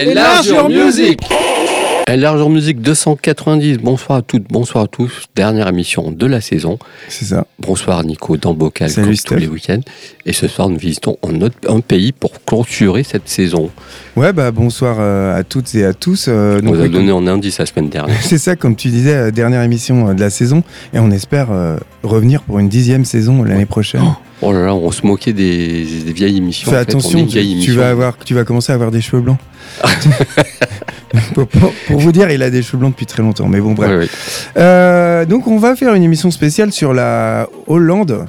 Largeur Music Largeur Music 290, bonsoir à toutes, bonsoir à tous. Dernière émission de la saison. C'est ça. Bonsoir Nico, dans Bocal, Salut, comme Steph. tous les week-ends. Et ce soir, nous visitons un, autre, un pays pour clôturer cette saison. Ouais, bah bonsoir euh, à toutes et à tous. Euh, On vous a oui, donné en indice la semaine dernière. C'est ça, comme tu disais, euh, dernière émission euh, de la saison. Et on espère euh, revenir pour une dixième saison l'année prochaine. Oh là là, on se moquait des, des vieilles émissions. Fais En fait, attention, tu, émission. vas avoir, tu vas commencer à avoir des cheveux blancs. pour, pour- pour vous dire, il a des cheveux blancs depuis très longtemps. Mais bon, bref. Euh, donc on va faire une émission spéciale sur la Hollande.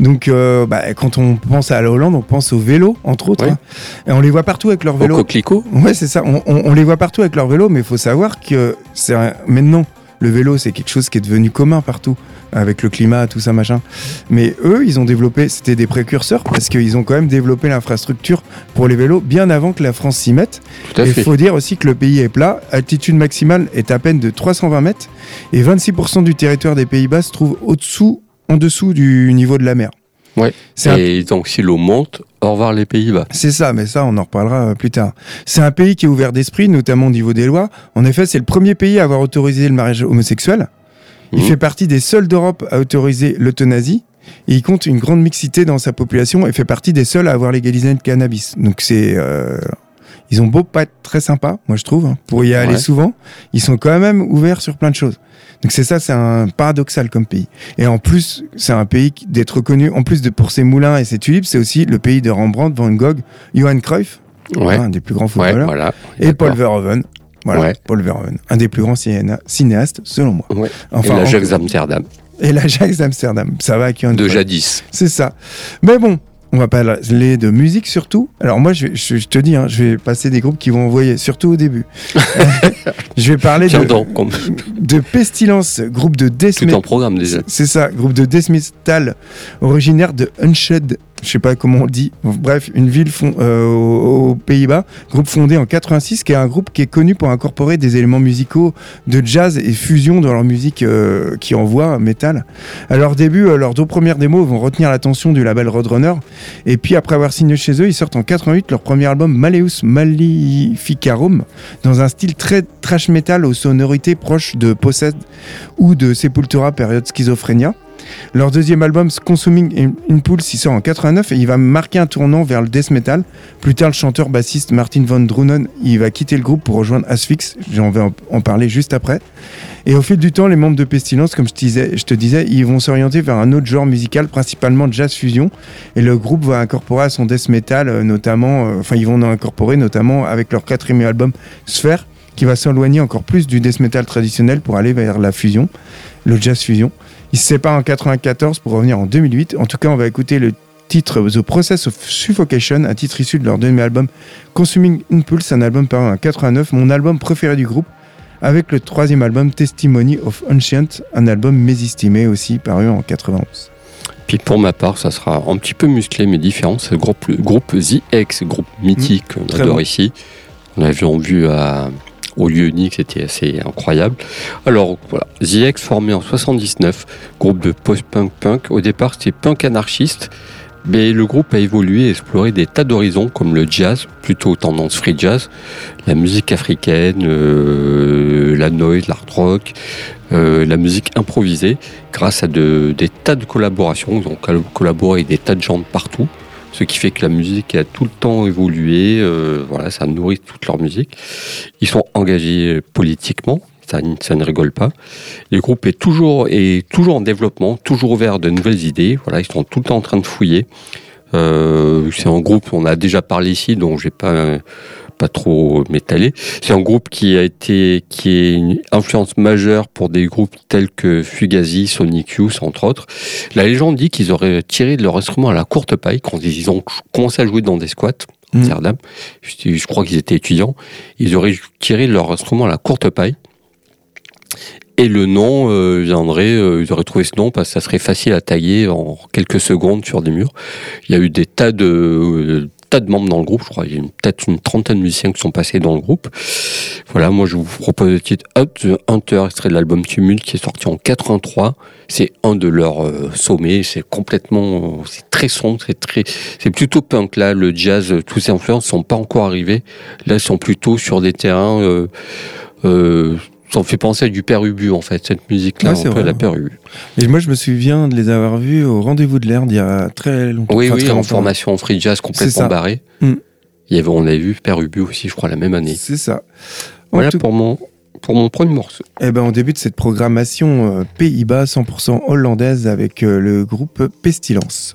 Donc euh, bah, quand on pense à la Hollande, on pense au vélo entre autres. Hein. Et on les voit partout avec leur Au vélo. coquelicot Ouais, c'est ça. On, on- on les voit partout avec leur vélo, mais il faut savoir que c'est maintenant le vélo, c'est quelque chose qui est devenu commun partout avec le climat, tout ça machin. Mais eux, ils ont développé, c'était des précurseurs parce qu'ils ont quand même développé l'infrastructure pour les vélos bien avant que la France s'y mette. Il faut dire aussi que le pays est plat, altitude maximale est à peine de 320 mètres et 26% du territoire des Pays-Bas se trouve au-dessous, en dessous du niveau de la mer. Ouais. Un Et donc, si l'eau monte, au revoir les Pays-Bas. c'est ça, mais ça, on en reparlera euh, plus tard. C'est un pays qui est ouvert d'esprit, notamment au niveau des lois. En effet, c'est le premier pays à avoir autorisé le mariage homosexuel. Il Mhm. fait partie des seuls d'Europe à autoriser l'euthanasie. Et il compte une grande mixité dans sa population et fait partie des seuls à avoir légalisé le cannabis. Donc c'est... euh, Ils ont beau pas être très sympas, moi je trouve, hein, pour y aller Ouais. souvent, ils sont quand même ouverts sur plein de choses. Donc c'est ça, c'est un paradoxal comme pays. Et en plus, c'est un pays qui- d'être reconnu, en plus de pour ses moulins et ses tulipes, c'est aussi le pays de Rembrandt, Van Gogh, Johan Cruyff, Ouais. un des plus grands Ouais, footballeurs, voilà. et Paul. Verhoeven. Voilà. Paul Verhoeven, un des plus grands cinéa- cinéastes selon moi. Enfin, et l'Ajax en- d'Amsterdam, et l'Ajax d'Amsterdam. Ça va avec Johan de jadis. C'est ça. Mais bon, on va parler de musique surtout. Alors moi, je, vais- je- je te dis, hein, je vais passer des groupes qui vont envoyer, surtout au début. je vais parler de, donc, comme- de Pestilence, groupe de death tout metal. en programme déjà. C'est ça, groupe de death metal originaire de Unshed. Je sais pas comment on dit. Bref, une ville fond- euh, aux, Pays-Bas. Groupe fondé en 86, qui est un groupe qui est connu pour incorporer des éléments musicaux de jazz et fusion dans leur musique euh, qui envoie metal. À leur début, euh, leurs deux premières démos vont retenir l'attention du label Roadrunner. Et puis après avoir signé chez eux, ils sortent en 88 leur premier album Maleus Maleficarum dans un style très trash metal aux sonorités proches de Possessed ou de Sepultura période Schizophrénia. Leur deuxième album, Consuming Impulse, il sort en 89 et il va marquer un tournant vers le death metal. Plus tard, le chanteur bassiste Martin Van Drunen, va quitter le groupe pour rejoindre Asphyx. J'en vais en- parler juste après. Et au fil du temps, les membres de Pestilence, comme je te disais, je te disais ils vont s'orienter vers un autre genre musical, principalement jazz fusion. Et le groupe va incorporer à son death metal, euh, notamment, euh, enfin, ils vont en incorporer notamment avec leur quatrième album, Sphere, qui va s'éloigner encore plus du death metal traditionnel pour aller vers la fusion, le jazz fusion. Ils se séparent en 94 pour revenir en 2008. En tout cas, on va écouter le titre The Process of Suffocation, un titre issu de leur deuxième album Consuming Impulse, un album paru en 89, mon album préféré du groupe, avec le troisième album Testimony of Ancient, un album mésestimé aussi, paru en 91. Puis pour ma part, ça sera un petit peu musclé mais différent. C'est le groupe, groupe The X, groupe mythique Mmh. très adore bon. ici. On l'avait vu à, au lieu unique, c'était assez incroyable. Alors voilà, The X formé en 79, groupe de post-punk punk. Au départ, c'était punk anarchiste. Mais le groupe a évolué et exploré des tas d'horizons comme le jazz, plutôt tendance free jazz, la musique africaine, euh, la noise, l'art rock, euh, la musique improvisée, grâce à de- des tas de collaborations. Ils ont col- collaboré avec des tas de gens de partout, ce qui fait que la musique a tout le temps évolué. euh, voilà, ça nourrit toute leur musique. Ils sont engagés politiquement. Ça, ne rigole pas. Le groupe est toujours, en développement, toujours ouvert de nouvelles idées. Voilà, ils sont tout le temps en train de fouiller. Euh, c'est un groupe, on a déjà parlé ici, donc je vais pas pas trop m'étaler. C'est un groupe qui a été, qui est une influence majeure pour des groupes tels que Fugazi, Sonic Youth, entre autres. La légende dit qu'ils auraient tiré de leur instrument à la courte paille quand ils ont commencé à jouer dans des squats. Mm. Amsterdam. Je, crois qu'ils étaient étudiants. Ils auraient tiré leur instrument à la courte paille. Et le nom euh, viendrait, euh, ils auraient trouvé ce nom parce que ça serait facile à tailler en quelques secondes sur des murs. Il y a eu des tas de, euh, de membres dans le groupe. Je crois qu'il y a peut-être une trentaine de musiciens qui sont passés dans le groupe. Voilà, moi je vous propose le titre Hunter, extrait de l'album Tumult qui est sorti en 83. C'est un de leurs euh, sommets. C'est complètement, c'est très sombre, c'est très, c'est plutôt punk là. Le jazz, tous ces influences sont pas encore arrivés. Là, ils sont plutôt sur des terrains. Euh, euh, ça fait penser à du Père Ubu en fait, cette musique-là, Ouais, c'est un peu vrai. la Père Ubu. Et moi, je me souviens de les avoir vus au rendez-vous de l'air d'il y a très longtemps. Oui, Enfin, oui, en formation en free jazz complètement barré. Mm. Il y avait, on avait vu Père Ubu aussi, je crois, la même année. C'est ça. En Voilà tout- pour mon, pour mon premier morceau. Eh ben, on débute cette programmation euh, Pays-Bas 100% hollandaise avec euh, le groupe Pestilence.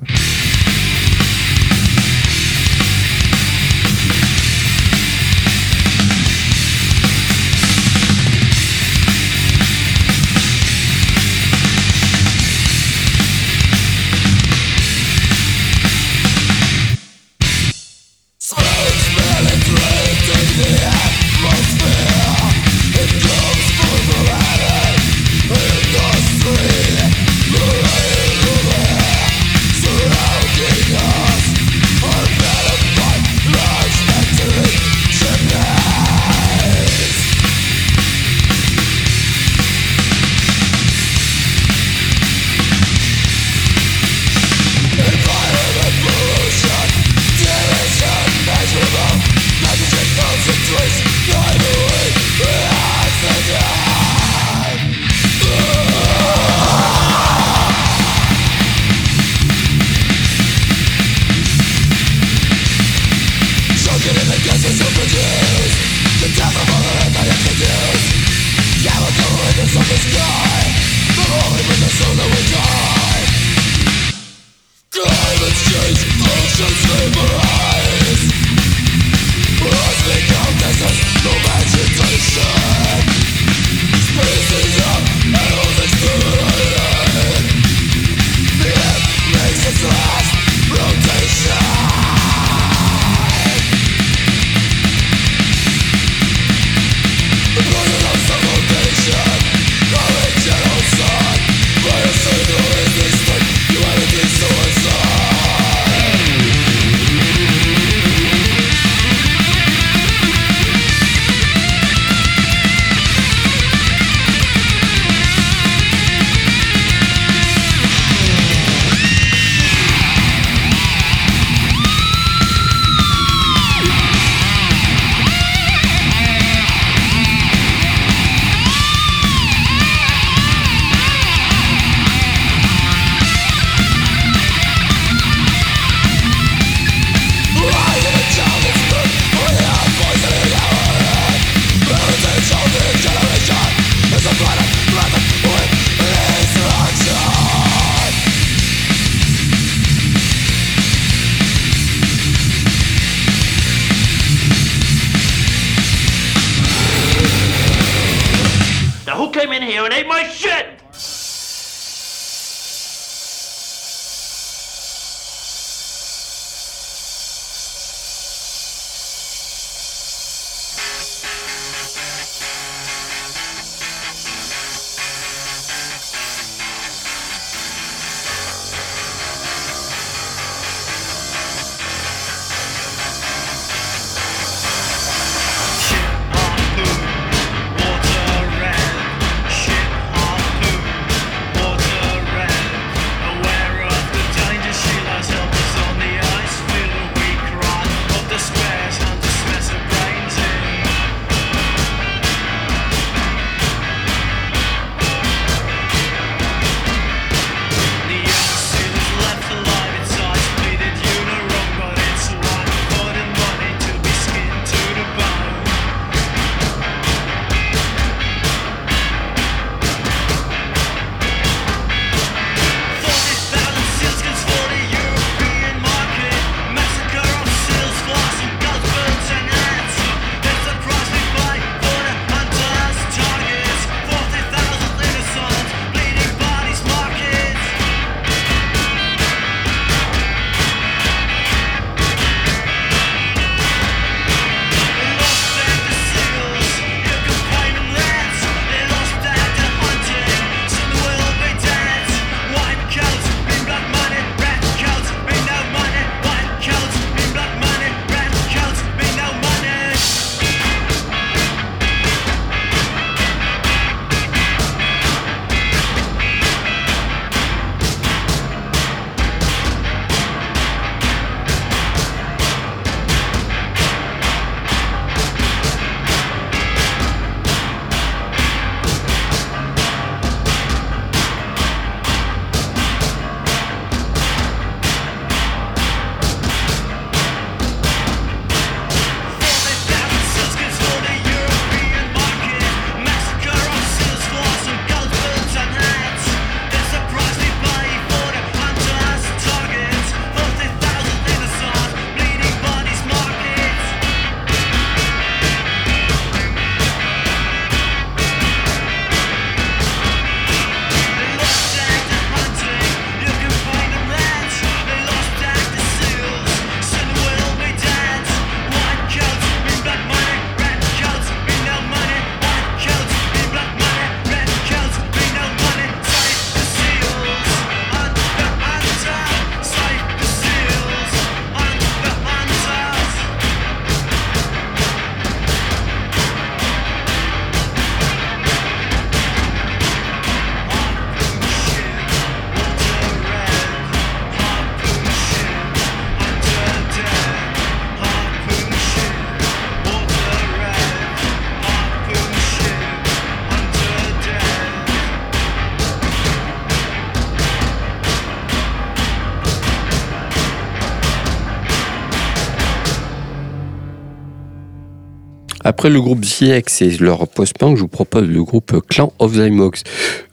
Après le groupe ZX et leur post-punk, je vous propose le groupe Clan of Zymox.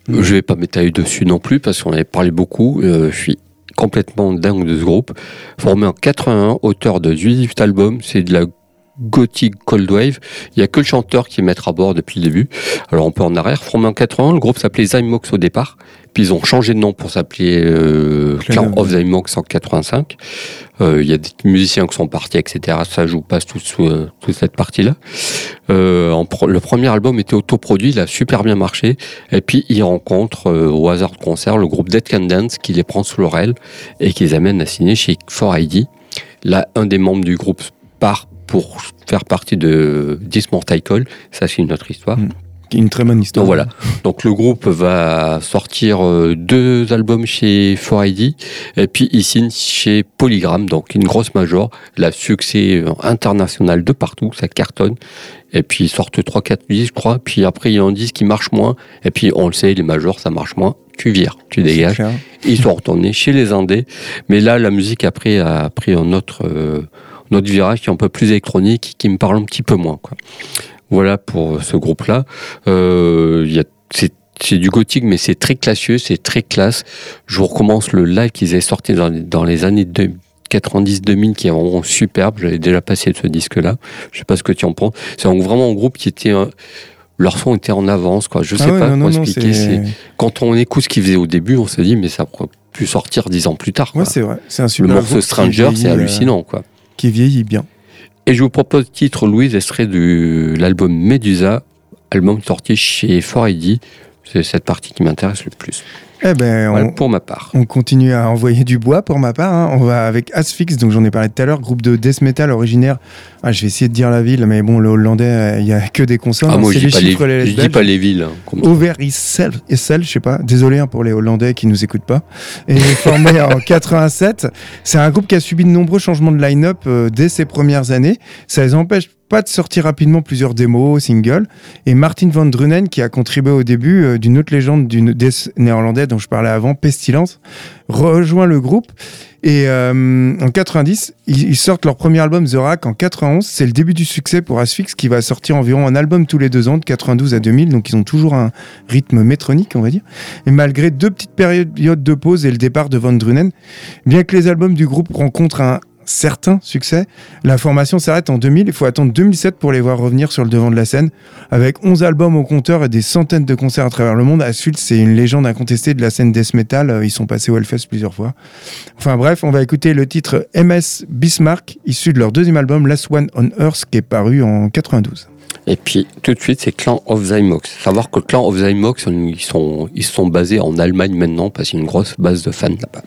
Mm. Je vais pas m'étaler dessus non plus parce qu'on avait parlé beaucoup. Euh, je suis complètement dingue de ce groupe. Formé en 81, auteur de 8 albums, c'est de la gothic cold wave. Il y a que le chanteur qui est maître à bord depuis le début. Alors on peut en arrière. Formé en 80, le groupe s'appelait Zymox au départ. Puis ils ont changé de nom pour s'appeler euh, Clan of Zymox en 85. Euh, Il y a des musiciens qui sont partis, etc. Ça joue pas tout sous euh, toute cette partie-là. Euh, pro- le premier album était autoproduit, il a super bien marché. Et puis ils rencontrent euh, au hasard de concert le groupe Dead Can Dance qui les prend sous leur aile et qui les amène à signer chez 4ID. Là, un des membres du groupe part pour faire partie de Dismortal Ça, c'est une autre histoire. Mm. Une très bonne histoire. Donc voilà. Donc le groupe va sortir euh, deux albums chez 4ID et puis il signe chez Polygram, donc une grosse major. La succès international de partout, ça cartonne. Et puis ils sortent 3-4 disques, je crois. Puis après, il y en a un disque qui marche moins. Et puis on le sait, les majors, ça marche moins. Tu vires, tu dégages. Ils sont retournés chez les Indés. Mais là, la musique après a pris un autre, euh, un autre virage qui est un peu plus électronique, qui me parle un petit peu moins. Quoi. Voilà pour ce groupe-là. Euh, c'est c'est du gothique, mais c'est très classieux, c'est très classe. Je vous recommence le live qu'ils avaient sorti dans, les- dans les années 90-2000, qui est vraiment superbe. J'avais déjà passé de ce disque-là. Je sais pas ce que tu en penses. C'est vraiment un groupe qui était... un- leur son était en avance, quoi. Je sais Ah ouais, pas non, comment non, expliquer. Quand on écoute ce qu'ils faisaient au début, on se dit, mais ça aurait pu sortir dix ans plus tard. Ouais, c'est vrai. C'est un le super morceau groupe qui Stranger, c'est euh, hallucinant, quoi. Qui vieillit bien. Et je vous propose le titre Louise, extrait de l'album Medusa, album sorti chez 4ID. C'est cette partie qui m'intéresse le plus. Eh ben, Voilà on, pour ma part. On continue à envoyer du bois pour ma part. hein. On va avec Asphyx, donc j'en ai parlé tout à l'heure, groupe de death metal originaire. Ah, je vais essayer de dire la ville, mais bon, le hollandais, euh, il y a que des consonnes. Ah, moi, C'est je dis, je lettres dis pas les villes. hein. Over Issel, je sais pas. Désolé hein, pour les Hollandais qui nous écoutent pas. Et formé en 87, c'est un groupe qui a subi de nombreux changements de line-up euh, dès ses premières années. Ça les empêche pas de sortir rapidement plusieurs démos, singles. Et Martin van Drunen, qui a contribué au début euh, d'une autre légende d'une death néerlandais dont je parlais avant, Pestilence, rejoint le groupe. Et euh, en 90, ils, ils sortent leur premier album The Rack en 91. C'est le début du succès pour Asphyx qui va sortir environ un album tous les deux ans, de 92 à 2000. Donc ils ont toujours un rythme métronique, on va dire. Et malgré deux petites périodes de pause et le départ de Van Drunen, bien que les albums du groupe rencontrent un certain succès, la formation s'arrête en 2000. Il faut attendre 2007 pour les voir revenir sur le devant de la scène. Avec 11 albums au compteur et des centaines de concerts à travers le monde, Asphyx, c'est une légende incontestée de la scène death metal. Euh, Ils sont passés au Hellfest plusieurs fois. Enfin bref, on va écouter le titre MS Bismarck, issu de leur deuxième album Last One on Earth, qui est paru en 92. Et puis, tout de suite, c'est Clan of Zymox. Savoir que Clan of Zymox, ils sont, ils sont basés en Allemagne maintenant parce qu'il y a une grosse base de fans là-bas.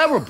Terrible.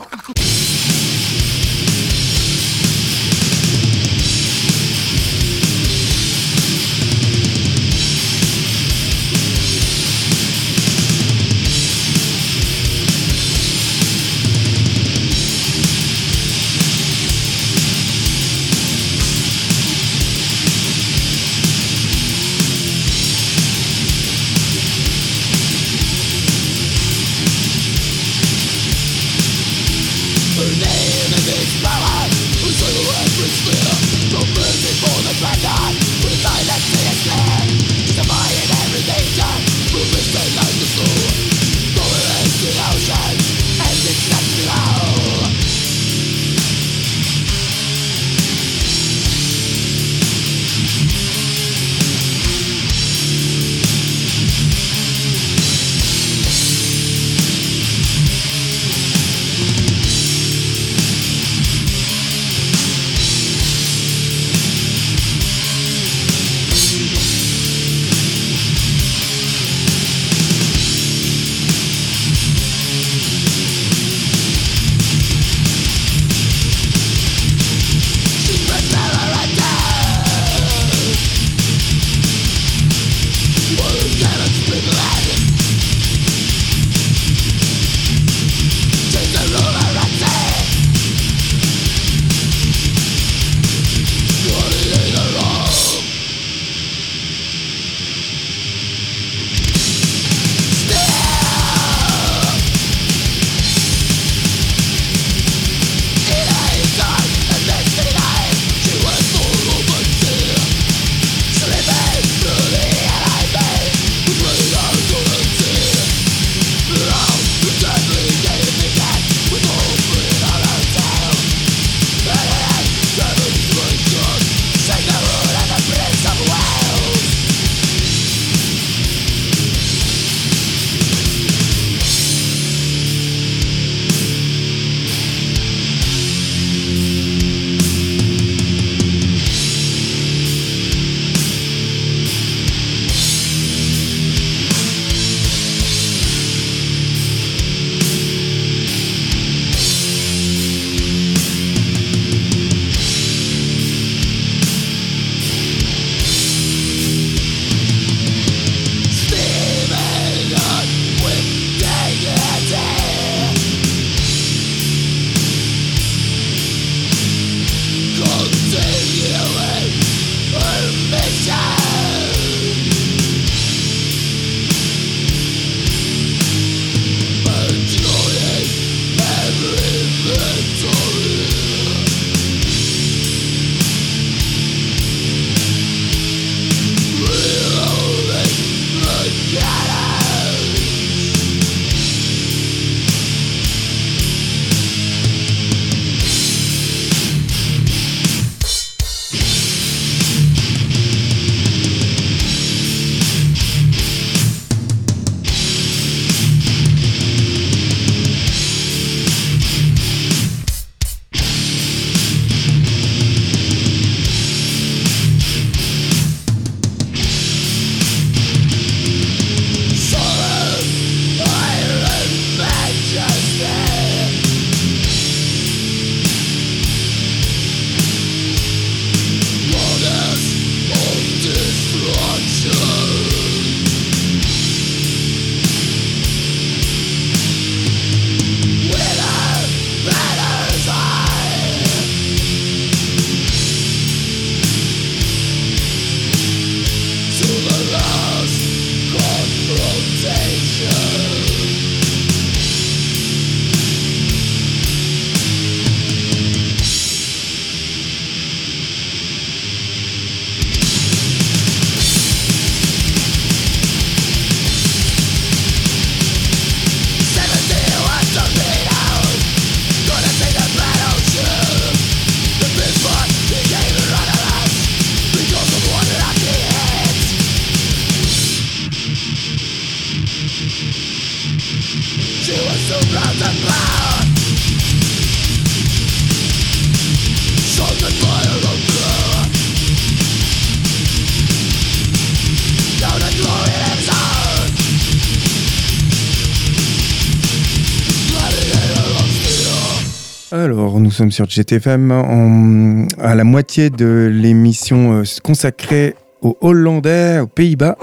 Sommes sur GTFM à la moitié de l'émission euh, consacrée aux Hollandais, aux Pays-Bas.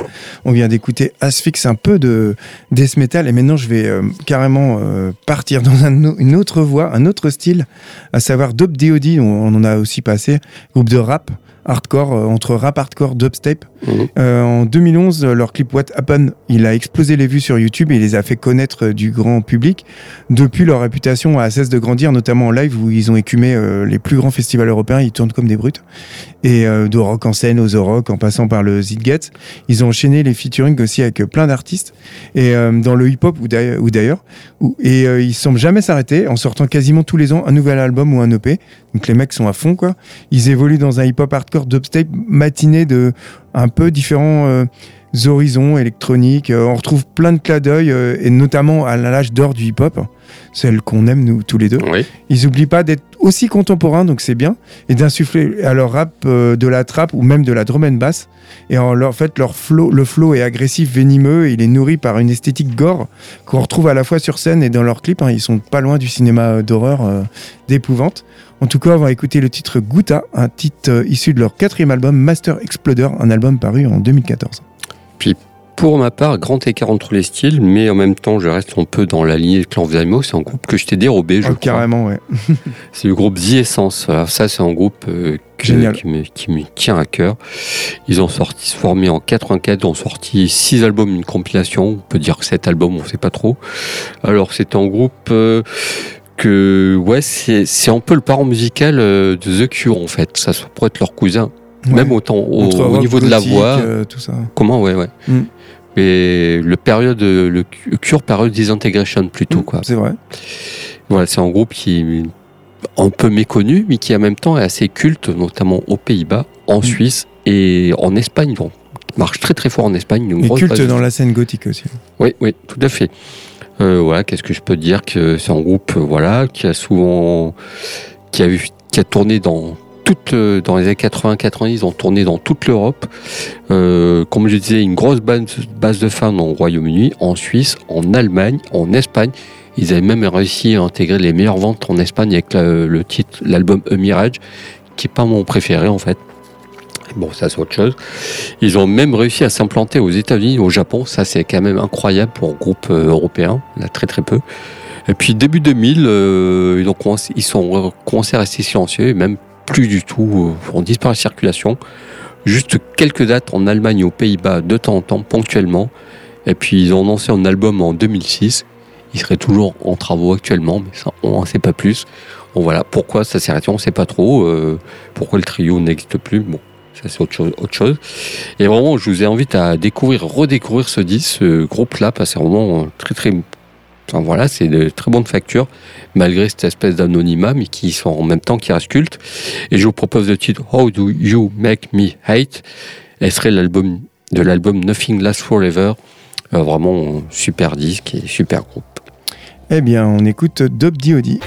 On vient d'écouter Asphyx, un peu de death metal, et maintenant je vais euh, carrément euh, partir dans une autre voie, un autre style, à savoir Dope D.O.D., on, on en a aussi passé, groupe de rap hardcore, euh, entre rap hardcore, dubstep. Mhm. Euh, en 2011, euh, leur clip What Happened, il a explosé les vues sur YouTube et il les a fait connaître euh, du grand public. Depuis, leur réputation a cesse de grandir, notamment en live où ils ont écumé euh, les plus grands festivals européens. Ils tournent comme des brutes. Et euh, de rock en scène aux rock, en passant par le Zitget. Ils ont enchaîné les featuring aussi avec plein d'artistes. Et dans le hip-hop ou d'ailleurs- Et ils semblent jamais s'arrêter en sortant quasiment tous les ans un nouvel album ou un EP. Donc les mecs sont à fond, quoi. Ils évoluent dans un hip-hop hardcore dubstep matiné de un peu différents euh, horizons électroniques. Euh, on retrouve plein de clins d'œil, euh, et notamment à l'âge d'or du hip-hop, celle qu'on aime nous tous les deux. Oui. Ils n'oublient pas d'être aussi contemporains, donc c'est bien, et d'insuffler à leur rap euh, de la trappe ou même de la drum and bass. Et en, leur, en fait, leur flow, le flow est agressif, venimeux, et il est nourri par une esthétique gore qu'on retrouve à la fois sur scène et dans leurs clips. hein. Ils sont pas loin du cinéma d'horreur, euh, d'épouvante. En tout cas, on va écouter le titre Gouta, un titre euh, issu de leur quatrième album Master Exploder, un album paru en 2014. Pour ma part, grand écart entre les styles, mais en même temps, je reste un peu dans la lignée de Clan Vimo. C'est un groupe que je t'ai dérobé, je Oh, crois. carrément, ouais. C'est le groupe The Essence. Alors ça, c'est un groupe euh, que- qui, me, qui me tient à cœur. Ils ont sorti, formé en 84, ils ont sorti six albums, une compilation. On peut dire sept albums, on sait pas trop. Alors c'est un groupe euh, que, ouais, c'est c'est un peu le parent musical euh, de The Cure en fait. Ça pourrait être leur cousin, même autant au, Entre au rock, niveau de la voix. euh, tout ça. Comment, ouais, ouais. Mm. Mais le période, le Cure période Disintegration plutôt, quoi. C'est vrai. Voilà, c'est un groupe qui est un peu méconnu, mais qui en même temps est assez culte, notamment aux Pays-Bas, en Mm. Suisse et en Espagne. Bon, marche très très fort en Espagne. Une Et grosse culte dans la scène gothique aussi. Oui, oui, tout à fait. Euh, voilà, qu'est-ce que je peux dire que c'est un groupe, euh, voilà, qui a souvent, qui a eu, qui a tourné dans euh, dans les années 80-90, ils ont tourné dans toute l'Europe. Euh, comme je disais, une grosse base, de fans au Royaume-Uni, en Suisse, en Allemagne, en Espagne. Ils avaient même réussi à intégrer les meilleures ventes en Espagne avec le titre, l'album A Mirage, qui est pas mon préféré en fait. Bon, ça c'est autre chose. Ils ont même réussi à s'implanter aux États-Unis, au Japon. Ça c'est quand même incroyable pour un groupe euh, européen. Là, très très peu. Et puis début 2000, euh, ils, ont commencé, ils sont commencé à rester silencieux, même plus du tout. Euh, on disparaît de circulation. Juste quelques dates en Allemagne aux Pays-Bas de temps en temps, ponctuellement. Et puis ils ont lancé un album en 2006. Il serait toujours en travaux actuellement, mais ça, on n'en sait pas plus. Bon voilà, pourquoi ça s'est arrêté, on ne sait pas trop. Euh, pourquoi le trio n'existe plus, bon, ça c'est autre chose, autre chose. Et vraiment, je vous invite à découvrir, redécouvrir ce disque, ce groupe-là, parce que c'est vraiment euh, très très... Enfin voilà, c'est de très bonne facture, malgré cette espèce d'anonymat, mais qui sont en même temps qui reste. Et je vous propose le titre How Do You Make Me Hate? Elle serait l'album de l'album Nothing Lasts Forever. Euh, vraiment super disque et super groupe. Eh bien, on écoute Dope D.O.D.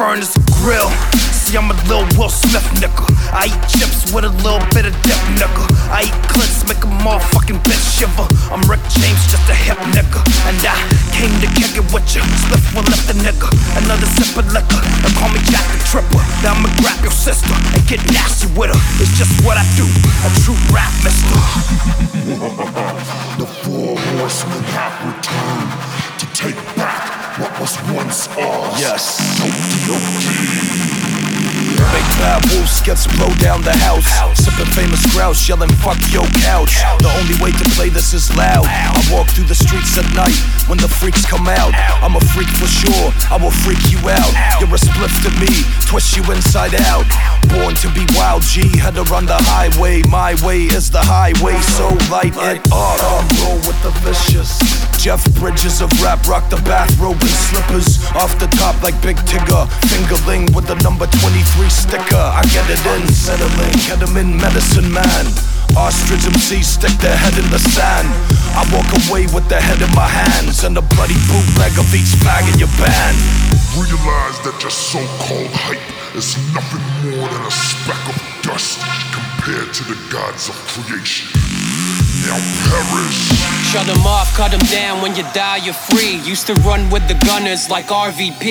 furnace grill. See, I'm a little Will Smith nigga. I eat chips with a little bit of dip nigga. I eat clits, make a motherfucking bitch shiver. I'm Rick James, just a hip nigga. And I came to kick it with you. Spliff one lift the nigga. Another sip of liquor. And call me Jack the Tripper. Now I'ma grab your sister and get nasty with her. It's just what I do. A true rap mister. The four horsemen have returned to take back what was once ours. Yes. Big bad wolves gets blow down the house. Sipping famous grouse, yelling fuck your couch. The only way to play this is loud. I walk through the streets at night when the freaks come out. I'm a freak for sure, I will freak you out. You're a spliff to me, twist you inside out. Born to be wild, G, had to run the highway. My way is the highway, so light it up. I'm roll with the vicious. Jeff Bridges of rap rock the bathrobe and slippers off the top like Big Tigger. Fingerling with the number 23 sticker. I get it in, settling, ketamine medicine man. Ostrich MC stick their head in the sand. I walk away with the head in my hands and a bloody bootleg of each fag in your band. Realize that your so-called hype is nothing more than a speck of dust compared to the gods of creation. Now perish. Shut them off, cut them down when you die, you're free. Used to run with the gunners like RVP.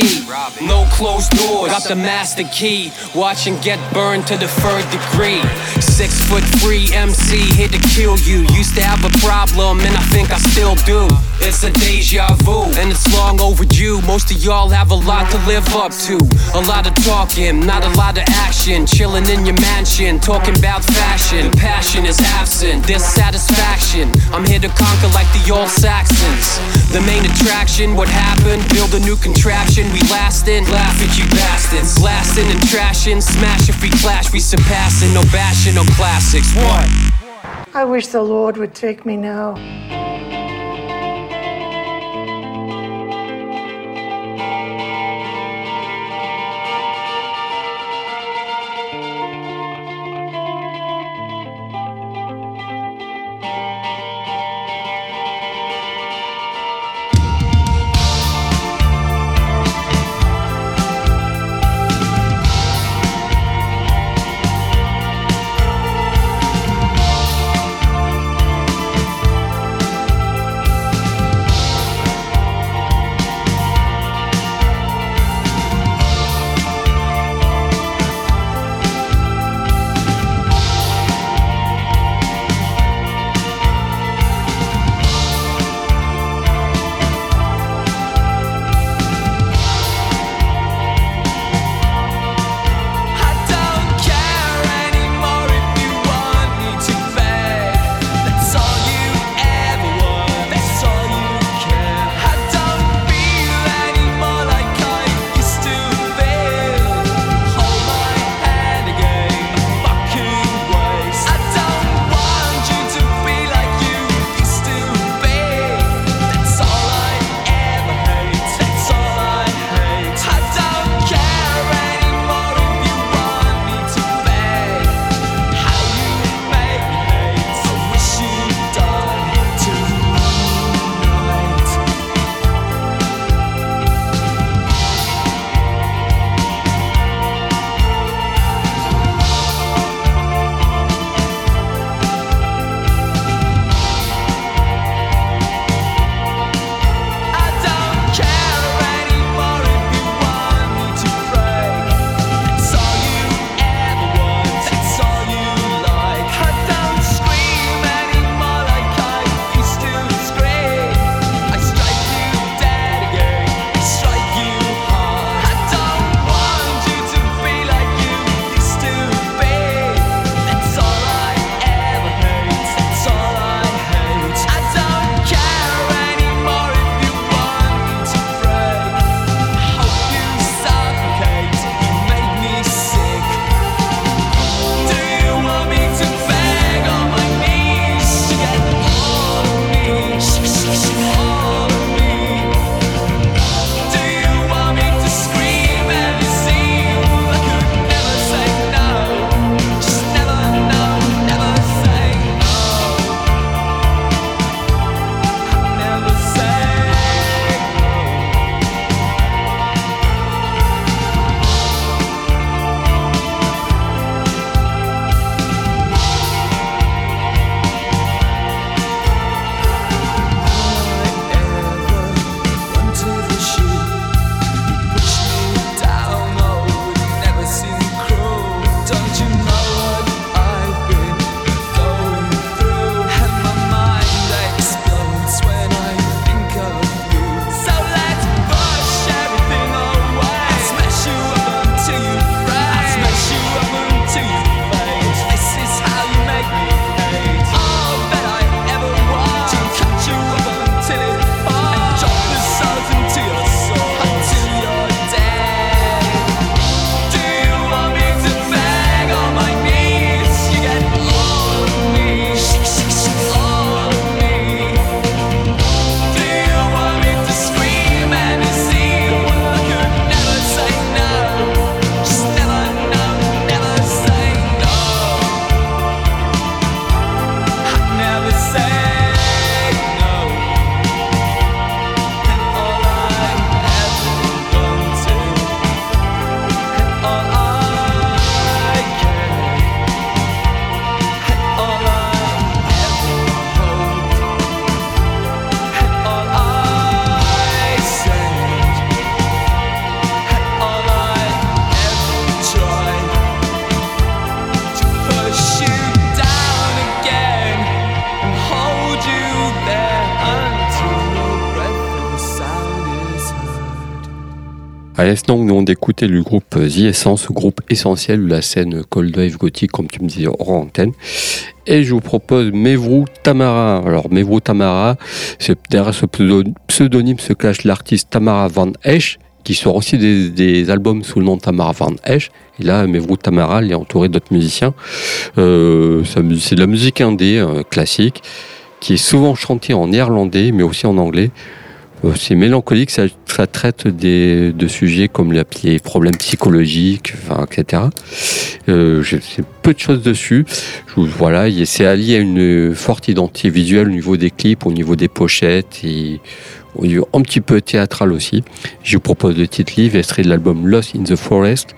No closed doors, got the master key. Watch and get burned to the third degree. Six foot three MC, here to kill you. Used to have a problem, and I think I still do. It's a deja vu, and it's long overdue. Most of y'all have a lot to live up to. A lot of talking, not a lot of action. Chilling in your mansion, talking about fashion. Passion is absent, dissatisfaction. I'm here to conquer like the old Saxons. The main attraction, what happened? Build a new contraption, we lasting. Laugh at you bastards. Blasting and trashing, smash if we clash, we surpassing. No bashing, no classics. What? I wish the Lord would take me now. À l'instant, nous on d'écouter le groupe The Essence, groupe essentiel de la scène Cold Wave gothique, comme tu me disais, hors antenne. Et je vous propose Mevru Tamara. Alors, Mevru Tamara, c'est derrière ce pseudo- pseudonyme se cache l'artiste Tamara Van Esch, qui sort aussi des, albums sous le nom Tamara Van Esch. Et là, Mevru Tamara, elle est entourée d'autres musiciens. Euh, c'est de la musique indé, euh, classique, qui est souvent chantée en néerlandais, mais aussi en anglais. Euh, C'est mélancolique, ça, traite des, de sujets comme les, problèmes psychologiques, etc. Euh, je sais peu de choses dessus. Je, voilà, il- c'est allié à une forte identité visuelle au niveau des clips, au niveau des pochettes un petit peu théâtral aussi. Je vous propose le titre livre, extrait de l'album Lost in the Forest,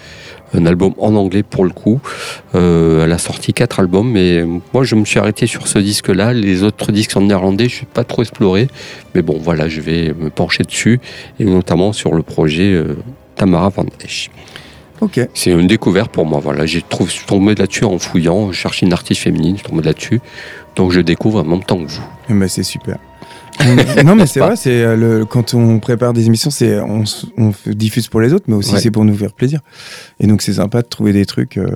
un album en anglais pour le coup. Euh, elle a sorti quatre albums, mais moi je me suis arrêté sur ce disque-là. Les autres disques en néerlandais, je suis pas trop exploré, mais bon voilà, je vais me pencher dessus et notamment sur le projet euh, Tamara Van Esch. C'est une découverte pour moi. Voilà, j'ai tombé là-dessus en fouillant, je cherchais une artiste féminine, je tombé là-dessus. Donc je découvre en même temps que vous. Eh ben, c'est super. Non mais c'est vrai, c'est euh, le quand on prépare des émissions, c'est on, on diffuse pour les autres, mais aussi Ouais. c'est pour nous faire plaisir. Et donc c'est sympa de trouver des trucs. euh,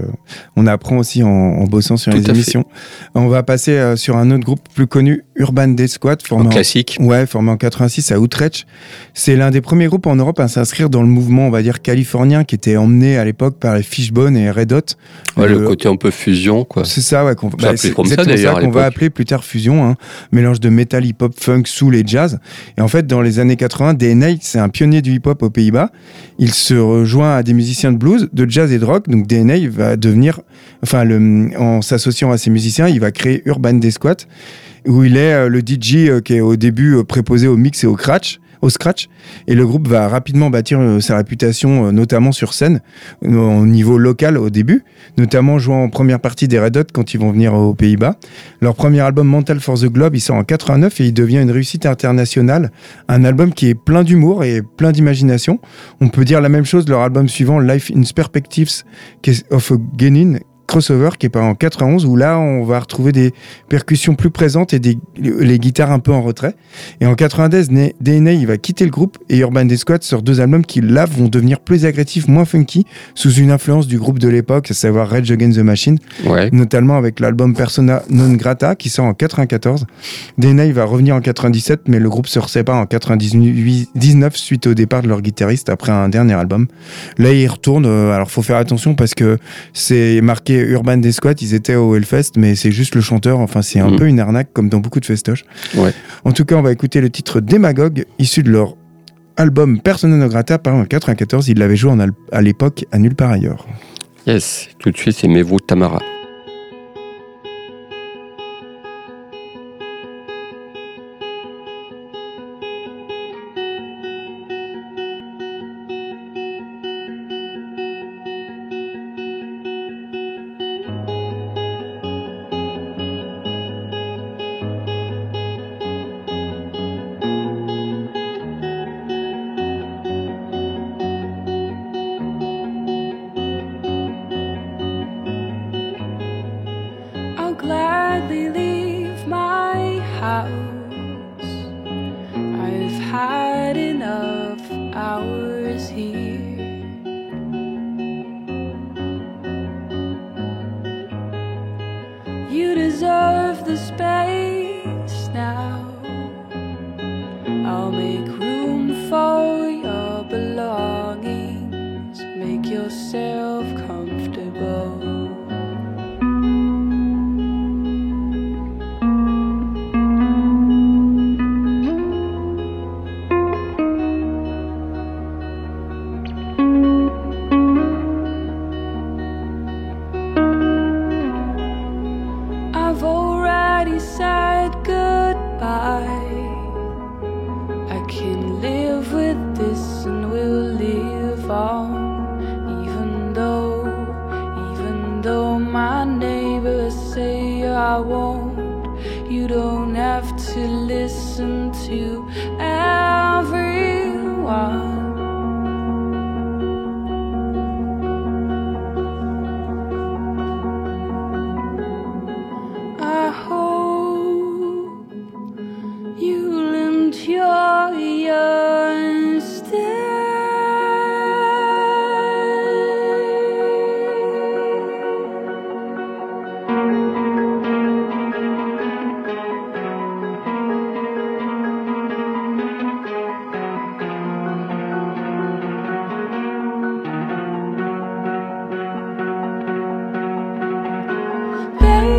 on apprend aussi en, en bossant sur Tout les fait. émissions. On va passer euh, sur un autre groupe plus connu, Urban Day Squad, formé en, classique. ouais, formé en 86 à Utrecht. C'est l'un des premiers groupes en Europe à s'inscrire dans le mouvement, on va dire californien, qui était emmené à l'époque par les Fishbone et Red Hot. Ouais, le Euh, côté un peu fusion, quoi. c'est ça, ouais. qu'on ça, qu'on va appeler plus tard fusion, hein. mélange de metal, hip-hop, funk, soul et jazz. Et en fait, dans les années 80, DNA, c'est un pionnier du hip-hop aux Pays-Bas. Il se rejoint à des musiciens de blues, de jazz et de rock. Donc DNA va devenir, enfin, en s'associant à ces musiciens, il va créer Urban Day Squat, où il est euh, le DJ euh, qui est au début euh, préposé au mix et au scratch. Au scratch et le groupe va rapidement bâtir euh, sa réputation, euh, notamment sur scène, euh, au niveau local au début, notamment jouant en première partie des Red Hot quand ils vont venir aux Pays-Bas. Leur premier album Mental for the Globe, il sort en 89 et il devient une réussite internationale. Un album qui est plein d'humour et plein d'imagination. On peut dire la même chose de leur album suivant, Life in Perspectives of a Genin crossover qui est pas en 91 où là on va retrouver des percussions plus présentes et des, les guitares un peu en retrait et en 90 né- DNA il va quitter le groupe et Urban Squad sort deux albums qui là vont devenir plus agressifs moins funky sous une influence du groupe de l'époque à savoir Rage Against the Machine Ouais. notamment avec l'album Persona Non Grata qui sort en 94. DNA il va revenir en 97, mais le groupe se sépare en 99 suite au départ de leur guitariste après un dernier album. Là, ils retournent. euh, alors, faut faire attention parce que c'est marqué Urban Day Squad. Ils étaient au Hellfest, mais c'est juste le chanteur. Enfin, c'est un Mhm. peu une arnaque comme dans beaucoup de festoches. Ouais. En tout cas, on va écouter le titre Démagogue, issu de leur album Persona Non Grata, paru en 94. Ils l'avaient joué en à l'époque à nulle part ailleurs. Yes. Tout de suite, c'est Mevo Tamara.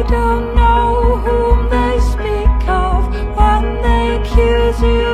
don't know whom they speak of when they accuse you.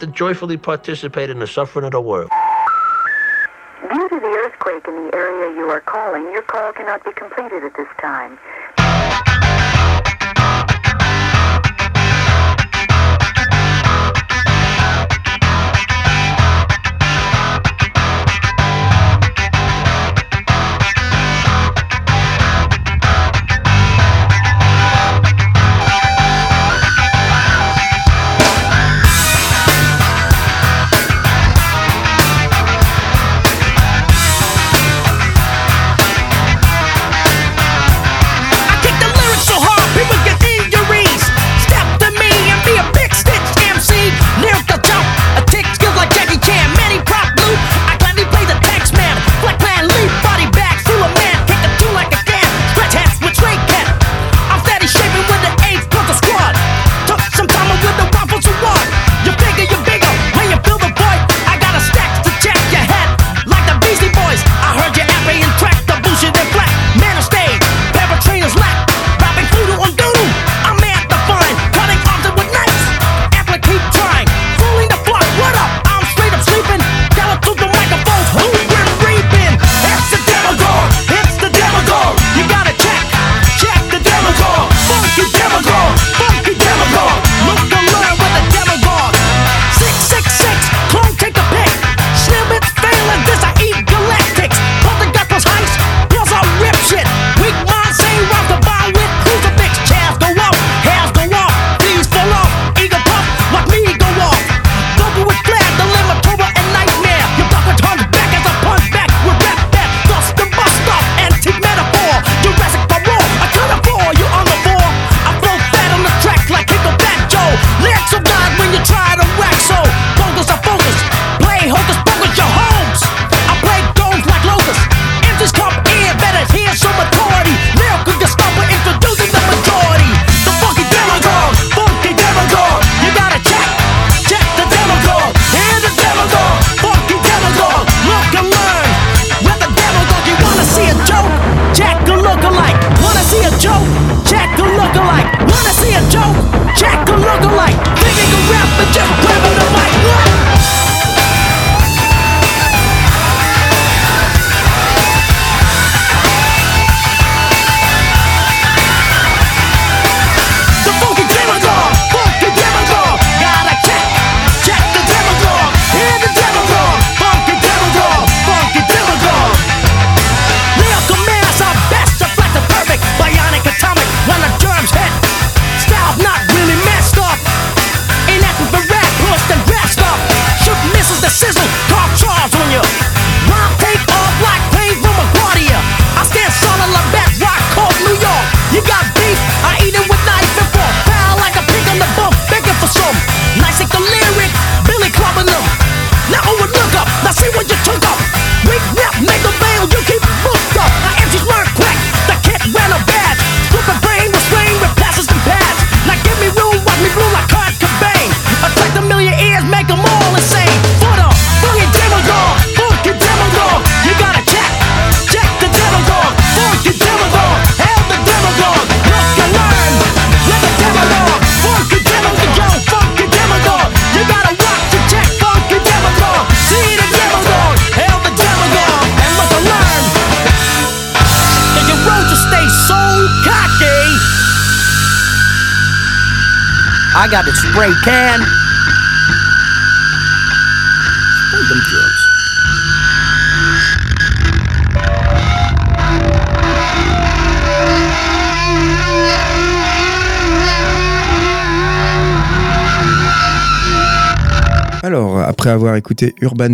have to joyfully participate in the suffering of the world. Due to the earthquake in the area you are calling, your call cannot be completed at this time. I got a spray can. Alors, après avoir écouté Urban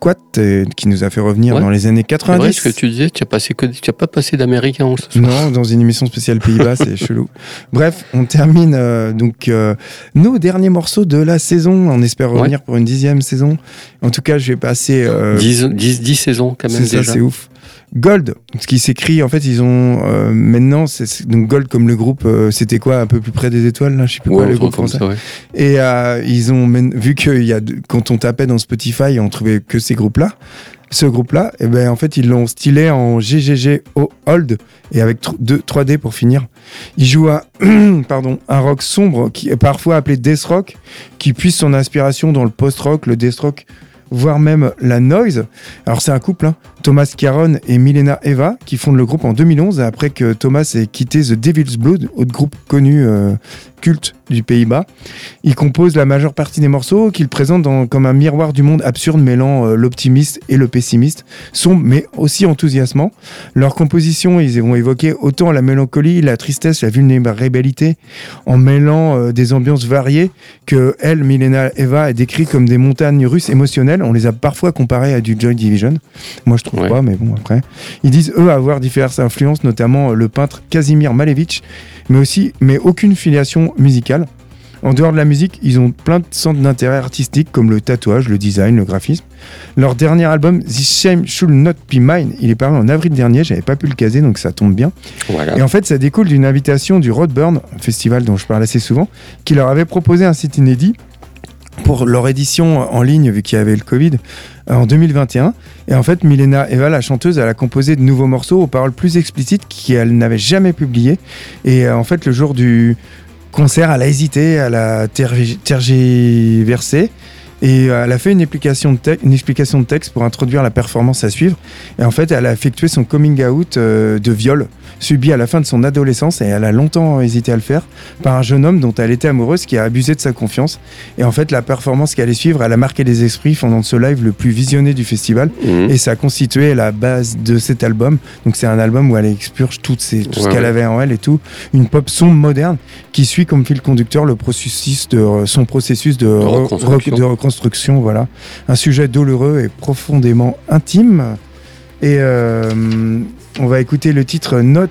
Squat, euh, qui nous a fait revenir Ouais. dans les années C'est vrai 90. ce que tu disais, tu n'as passé que, tu as pas passé d'américain ce soir. Non, dans une émission spéciale Pays-Bas, c'est chelou. Bref, on termine euh, donc euh, nos derniers morceaux de la saison. On espère Ouais. revenir pour une dixième saison. En tout cas, je vais passer. euh, 10, 10, 10 saisons quand même c'est ça, c'est ouf. Gold, ce qui s'écrit, en fait, ils ont euh, maintenant, c'est donc Gold comme le groupe, euh, c'était quoi, un peu plus près des étoiles, là, je sais plus Ouais, quoi, le groupe français. ça, ouais. Et euh, ils ont vu que y a quand on tapait dans Spotify, on trouvait que ces groupes-là. Ce groupe-là, et ben en fait ils l'ont stylé en GGG au hold et avec tr- deux- 3D pour finir. Ils jouent à pardon un rock sombre qui est parfois appelé death rock, qui puise son inspiration dans le post-rock, le death rock, voire même la noise. Alors c'est un couple, hein, Thomas Caron et Milena Eva, qui fondent le groupe en 2011 après que Thomas ait quitté The Devil's Blood, autre groupe connu euh, culte du Pays-Bas. Il compose la majeure partie des morceaux qu'il présente dans- comme un miroir du monde absurde mêlant euh, l'optimiste et le pessimiste, sombre mais aussi enthousiasmant. Leur composition, ils vont évoquer autant la mélancolie, la tristesse, la vulnérabilité, en mêlant euh, des ambiances variées que elle, Milena Eva, est décrit comme des montagnes russes émotionnelles. On les a parfois comparées à du Joy Division. Moi, je trouve Ouais. pas, mais bon, après. Ils disent, eux, avoir diverses influences, notamment euh, le peintre Casimir Malevich, mais aussi, mais aucune filiation musicale. En dehors de la musique, ils ont plein de centres d'intérêt artistique comme le tatouage, le design, le graphisme. Leur dernier album, This Shame Should Not Be Mine, il est paru en avril dernier, j'avais pas pu le caser donc ça tombe bien. Voilà. Et en fait, ça découle d'une invitation du Roadburn, un festival dont je parle assez souvent, qui leur avait proposé un site inédit pour leur édition en ligne, vu qu'il y avait le Covid, euh, en 2021. Et en fait, Milena Eva, la chanteuse, elle a composé de nouveaux morceaux aux paroles plus explicites qu'elle n'avait jamais publiées. Et euh, en fait, le jour du concert, elle a hésité, elle a tergi- tergiversé. Et euh, elle a fait une explication, de une explication de texte pour introduire la performance à suivre. Et en fait, elle a effectué son coming out de viol subi à la fin de son adolescence et elle a longtemps hésité à le faire par un jeune homme dont elle était amoureuse qui a abusé de sa confiance. Et en fait, la performance qui allait suivre, elle a marqué les esprits pendant ce live le plus visionné du festival Mhm. et ça a constitué la base de cet album. Donc c'est un album où elle expurge toutes ses, tout ce qu'elle ouais. avait en elle et tout. Une pop sombre moderne qui suit comme fil conducteur le processus de son processus de, re- reconstruction. re- de reconstruction. Voilà, un sujet douloureux et profondément intime. Et euh, on va écouter le titre Not,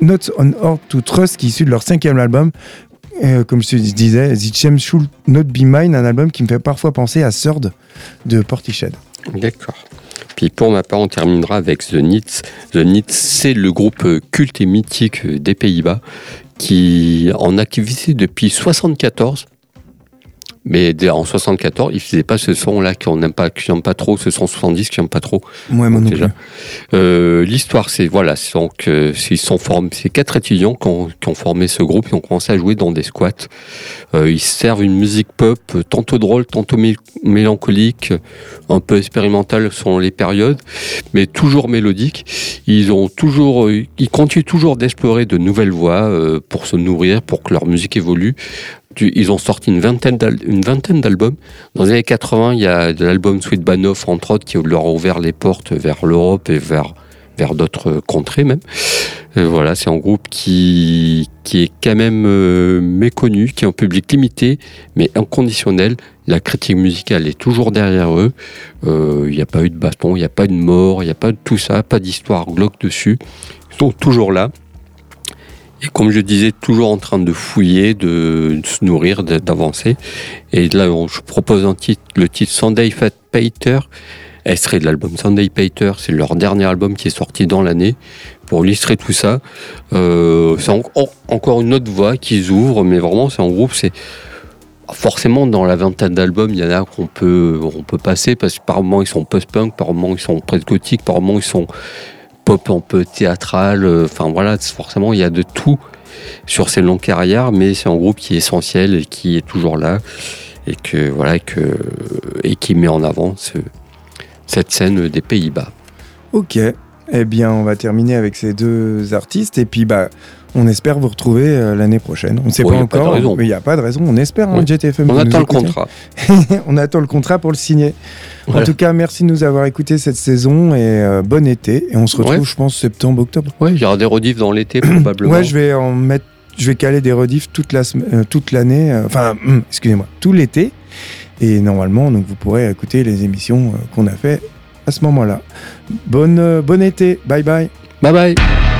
Not on Earth to Trust qui est issu de leur cinquième album. Euh, comme je disais, The Chem Should Not Be Mine, un album qui me fait parfois penser à Third de Portiched. D'accord. Puis pour ma part, on terminera avec The Nits. The Nits, c'est le groupe culte et mythique des Pays-Bas qui en activité depuis 74. Mais en 74, ils faisaient pas ce son-là qu'on n'aime pas, qui n'aime pas trop, ce son 70 qui n'aime pas trop. Moi, moi non plus. Euh, L'histoire, c'est voilà, c'est donc euh, ils sont formés, c'est quatre étudiants qui ont, qui ont formé ce groupe, ils ont commencé à jouer dans des squats. Euh, ils servent une musique pop, tantôt drôle, tantôt mé- mélancolique, un peu expérimentale selon les périodes, mais toujours mélodique. Ils ont toujours, euh, ils continuent toujours d'explorer de nouvelles voies euh, pour se nourrir, pour que leur musique évolue. Ils ont sorti une vingtaine vingtaine d'albums. Dans les années 80, il y a l'album Sweet Banoff, entre autres, qui leur a ouvert les portes vers l'Europe et vers, vers d'autres contrées même. Euh, voilà, c'est un groupe qui, qui est quand même euh, méconnu, qui a un public limité, mais inconditionnel. La critique musicale est toujours derrière eux. Euh, Il n'y a pas eu de baston, il n'y a pas eu de mort, il n'y a pas de tout ça, pas d'histoire glauque dessus. Ils sont toujours là. Et comme je disais, toujours en train de fouiller, de, se nourrir, d'avancer. Et là, je propose le titre Sunday Fat Pater. Elle serait de l'album Sunday Pater. C'est leur dernier album qui est sorti dans l'année. Pour illustrer tout ça, euh, c'est en- en- encore une autre voie qui s'ouvre, mais vraiment, c'est en groupe, c'est forcément dans la vingtaine d'albums, il y en a qu'on peut, on peut passer parce que par moments ils sont post-punk, par moments ils sont presque gothiques, par moments ils sont pop un peu théâtral. euh, Enfin voilà, forcément il y a de tout sur ces longues carrières, mais c'est un groupe qui est essentiel et qui est toujours là et que voilà et qui met en avant ce- cette scène des Pays-Bas. Ok. Eh bien, on va terminer avec ces deux artistes et puis bah. On espère vous retrouver euh, l'année prochaine. On ne sait Oh, pas encore, mais il n'y a pas de raison. On espère, hein, Oui. JTFM. On attend le contrat. on attend le contrat pour le signer. En tout cas, merci de nous avoir écoutés cette saison et euh, bon été. Et on se retrouve, Ouais. je pense, septembre, octobre. Ouais, il y aura des rediffs dans l'été probablement. Ouais, je vais en mettre, je vais caler des rediffs toute la euh, toute l'année, enfin, excusez-moi, tout l'été. Et normalement, donc vous pourrez écouter les émissions qu'on a fait à ce moment-là. Bonne, bon été, bye bye. Bye bye.